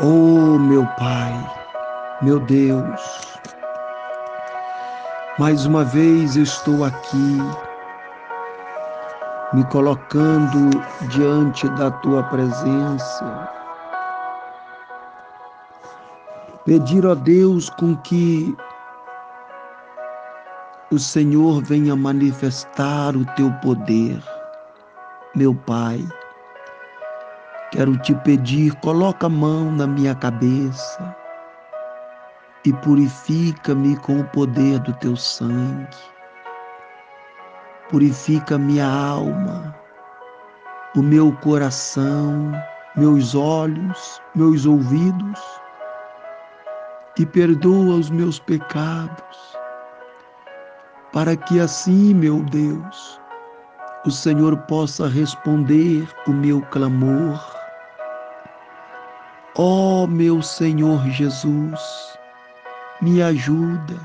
Oh, meu Pai, meu Deus, mais uma vez estou aqui, me colocando diante da tua presença. Pedir a Deus com que o Senhor venha manifestar o teu poder, meu Pai Quero te pedir, coloca a mão na minha cabeça e purifica-me com o poder do teu sangue. Purifica minha alma, o meu coração, meus olhos, meus ouvidos e perdoa os meus pecados, para que assim, meu Deus, o Senhor possa responder o meu clamor Ó oh, meu Senhor Jesus, me ajuda,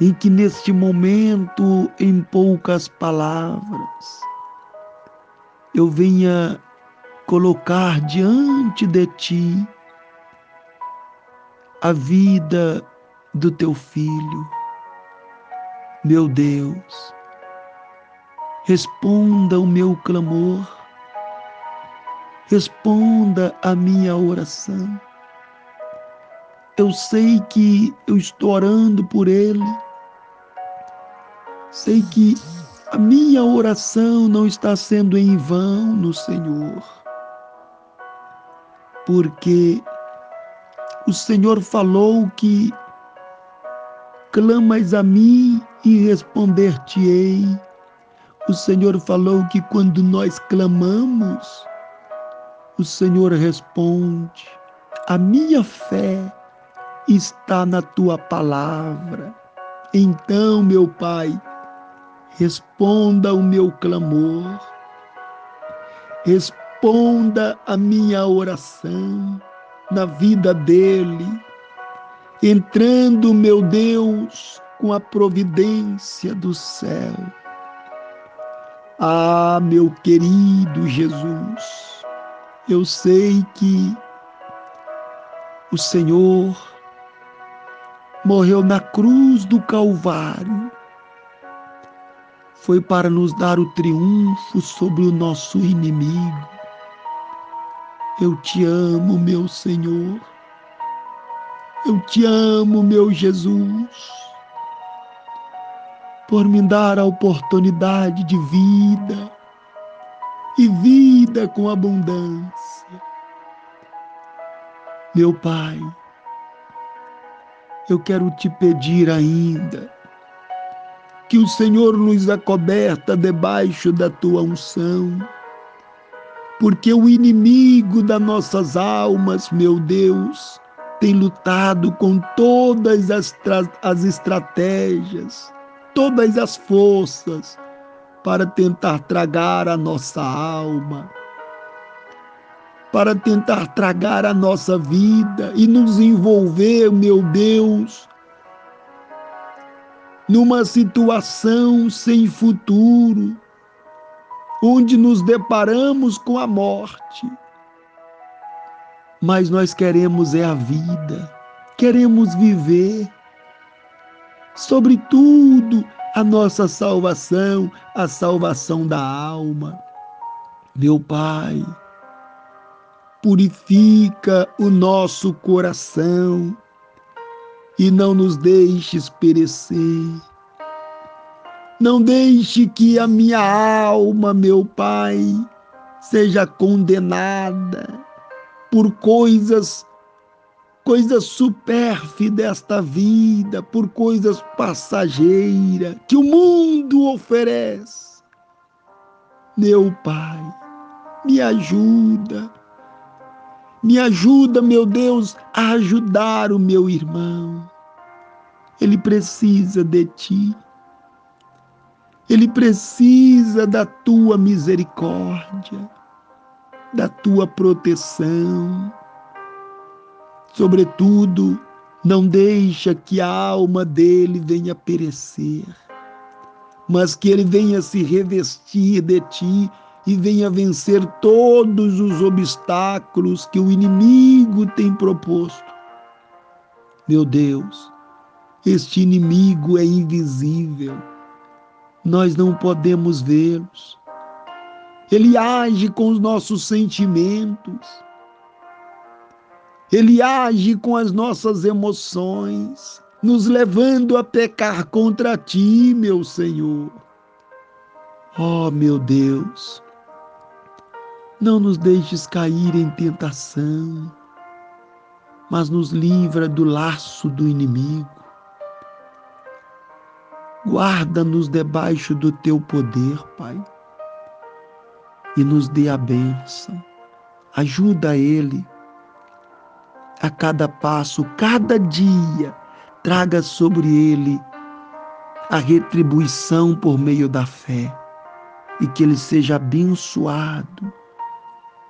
em que neste momento, em poucas palavras, eu venha colocar diante de Ti a vida do Teu Filho. Meu Deus, responda o meu clamor responda a minha oração. Eu sei que eu estou orando por ele. Sei que a minha oração não está sendo em vão no Senhor. Porque o Senhor falou que clamas a mim e responder-te-ei. O Senhor falou que quando nós clamamos, o Senhor responde: A minha fé está na tua palavra. Então, meu Pai, responda o meu clamor, responda a minha oração na vida dele, entrando, meu Deus, com a providência do céu. Ah, meu querido Jesus, eu sei que o Senhor morreu na cruz do Calvário. Foi para nos dar o triunfo sobre o nosso inimigo. Eu te amo, meu Senhor. Eu te amo, meu Jesus, por me dar a oportunidade de vida e vida com abundância. Meu Pai, eu quero te pedir ainda que o Senhor nos acoberta debaixo da tua unção, porque o inimigo das nossas almas, meu Deus, tem lutado com todas as, as estratégias, todas as forças para tentar tragar a nossa alma, para tentar tragar a nossa vida e nos envolver, meu Deus, numa situação sem futuro, onde nos deparamos com a morte. Mas nós queremos é a vida, queremos viver. Sobretudo, a nossa salvação, a salvação da alma. Meu Pai, purifica o nosso coração e não nos deixes perecer. Não deixe que a minha alma, meu Pai, seja condenada por coisas coisas supérfluas desta vida, por coisas passageiras que o mundo oferece. Meu Pai, me ajuda, me ajuda, meu Deus, a ajudar o meu irmão. Ele precisa de ti. Ele precisa da tua misericórdia, da tua proteção Sobretudo, não deixa que a alma dele venha perecer, mas que ele venha se revestir de ti e venha vencer todos os obstáculos que o inimigo tem proposto. Meu Deus, este inimigo é invisível, nós não podemos vê-los. Ele age com os nossos sentimentos, ele age com as nossas emoções, nos levando a pecar contra ti, meu Senhor. Oh, meu Deus, não nos deixes cair em tentação, mas nos livra do laço do inimigo. Guarda-nos debaixo do teu poder, Pai, e nos dê a bênção. Ajuda Ele a cada passo, cada dia, traga sobre Ele a retribuição por meio da fé e que Ele seja abençoado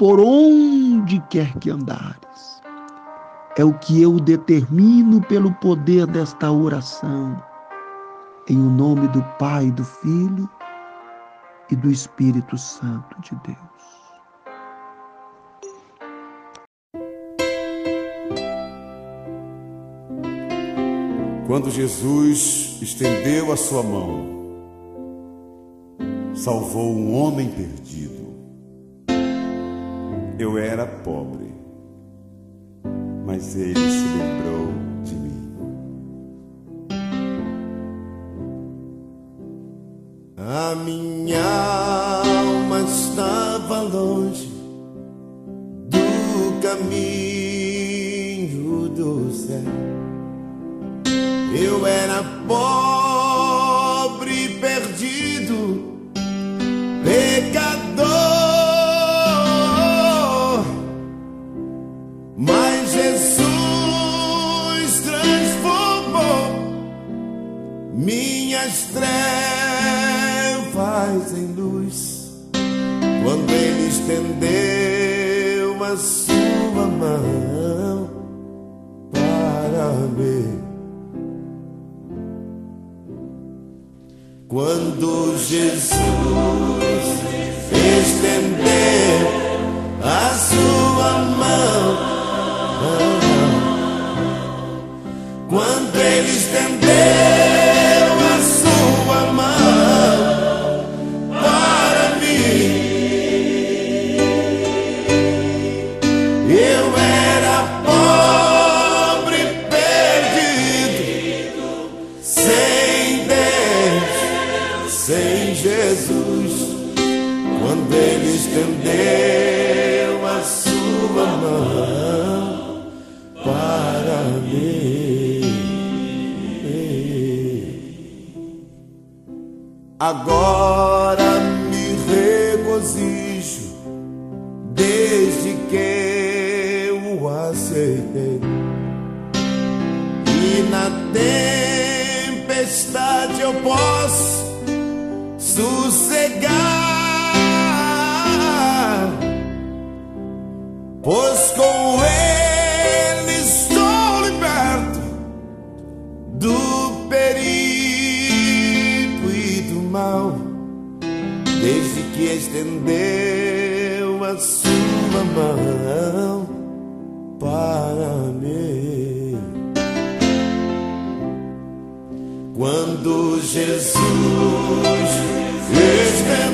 por onde quer que andares. É o que eu determino pelo poder desta oração, em o nome do Pai, do Filho e do Espírito Santo de Deus. Quando Jesus estendeu a sua mão, salvou um homem perdido eu era pobre, mas ele se lembrou de mim. A minha alma estava longe do caminho do céu. Eu era pobre, minhas trevas em luz, quando Ele estendeu a sua mão para mim. Quando Jesus estendeu a sua mão, estendeu a sua mão para mim. Agora me regozijo desde que eu aceitei. E na tempestade eu posso sossegar. Pois com ele estou liberto do perigo e do mal, desde que estendeu a sua mão para mim. Quando Jesus estendeu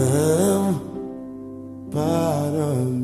não para